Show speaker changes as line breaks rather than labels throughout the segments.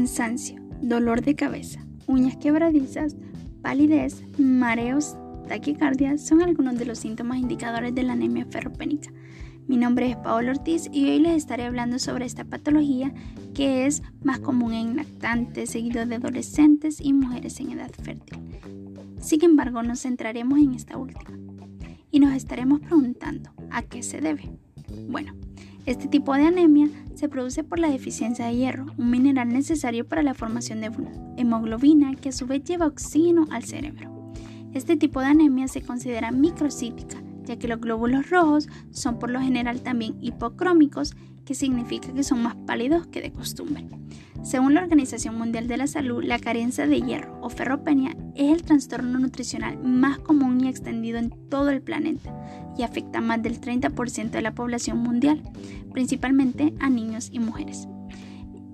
cansancio, dolor de cabeza, uñas quebradizas, palidez, mareos, taquicardia son algunos de los síntomas indicadores de la anemia ferropénica. Mi nombre es Paola Ortiz y hoy les estaré hablando sobre esta patología que es más común en lactantes, seguido de adolescentes y mujeres en edad fértil. Sin embargo, nos centraremos en esta última y nos estaremos preguntando a qué se debe. Bueno, este tipo de anemia se produce por la deficiencia de hierro, un mineral necesario para la formación de hemoglobina que a su vez lleva oxígeno al cerebro. Este tipo de anemia se considera microcítica, ya que los glóbulos rojos son por lo general también hipocrómicos, que significa que son más pálidos que de costumbre. Según la Organización Mundial de la Salud, la carencia de hierro o ferropenia es el trastorno nutricional más común y extendido en todo el planeta y afecta a más del 30% de la población mundial, principalmente a niños y mujeres.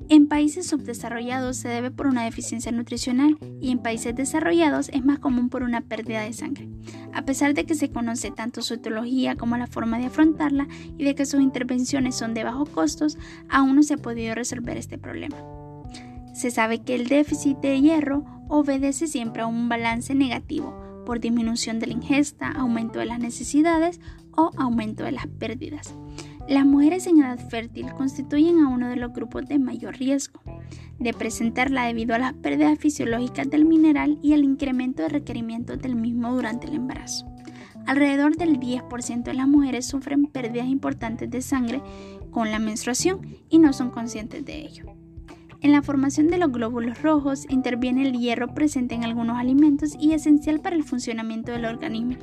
En países subdesarrollados se debe por una deficiencia nutricional y en países desarrollados es más común por una pérdida de sangre. A pesar de que se conoce tanto su etiología como la forma de afrontarla y de que sus intervenciones son de bajos costos, aún no se ha podido resolver este problema. Se sabe que el déficit de hierro obedece siempre a un balance negativo por disminución de la ingesta, aumento de las necesidades o aumento de las pérdidas. Las mujeres en edad fértil constituyen a uno de los grupos de mayor riesgo de presentarla debido a las pérdidas fisiológicas del mineral y el incremento de requerimientos del mismo durante el embarazo. Alrededor del 10% de las mujeres sufren pérdidas importantes de sangre con la menstruación y no son conscientes de ello. En la formación de los glóbulos rojos interviene el hierro presente en algunos alimentos y esencial para el funcionamiento del organismo.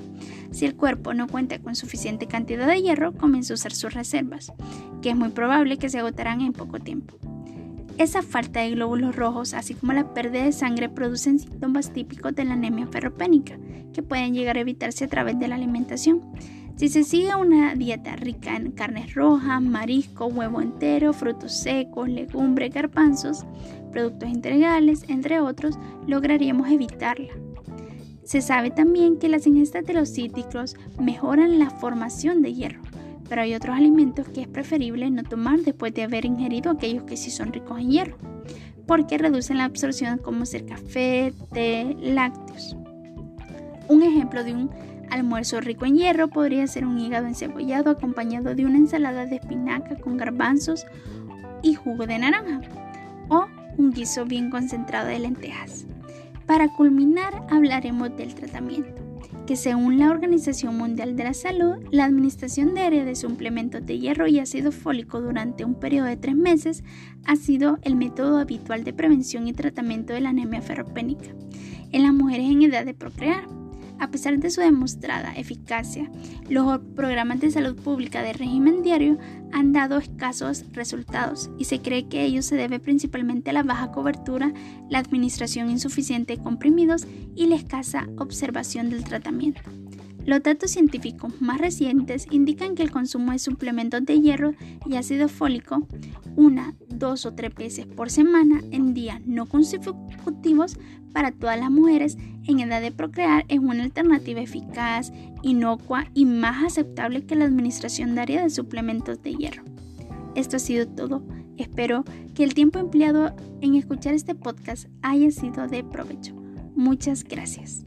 Si el cuerpo no cuenta con suficiente cantidad de hierro, comienza a usar sus reservas, que es muy probable que se agotarán en poco tiempo. Esa falta de glóbulos rojos, así como la pérdida de sangre, producen síntomas típicos de la anemia ferropénica, que pueden llegar a evitarse a través de la alimentación. Si se sigue una dieta rica en carnes rojas, marisco, huevo entero, frutos secos, legumbres, garbanzos, productos integrales, entre otros, lograríamos evitarla. Se sabe también que las ingestas de los cítricos mejoran la formación de hierro, pero hay otros alimentos que es preferible no tomar después de haber ingerido aquellos que sí son ricos en hierro, porque reducen la absorción como ser café, té, lácteos. Un ejemplo de un Almuerzo rico en hierro podría ser un hígado encebollado acompañado de una ensalada de espinaca con garbanzos y jugo de naranja o un guiso bien concentrado de lentejas. Para culminar hablaremos del tratamiento, que según la Organización Mundial de la Salud, la administración diaria de suplementos de hierro y ácido fólico durante un periodo de tres meses ha sido el método habitual de prevención y tratamiento de la anemia ferropénica en las mujeres en edad de procrear. A pesar de su demostrada eficacia, los programas de salud pública de régimen diario han dado escasos resultados y se cree que ello se debe principalmente a la baja cobertura, la administración insuficiente de comprimidos y la escasa observación del tratamiento. Los datos científicos más recientes indican que el consumo de suplementos de hierro y ácido fólico una, dos o tres veces por semana en días no consecutivos para todas las mujeres en edad de procrear es una alternativa eficaz, inocua y más aceptable que la administración diaria de suplementos de hierro. Esto ha sido todo. Espero que el tiempo empleado en escuchar este podcast haya sido de provecho. Muchas gracias.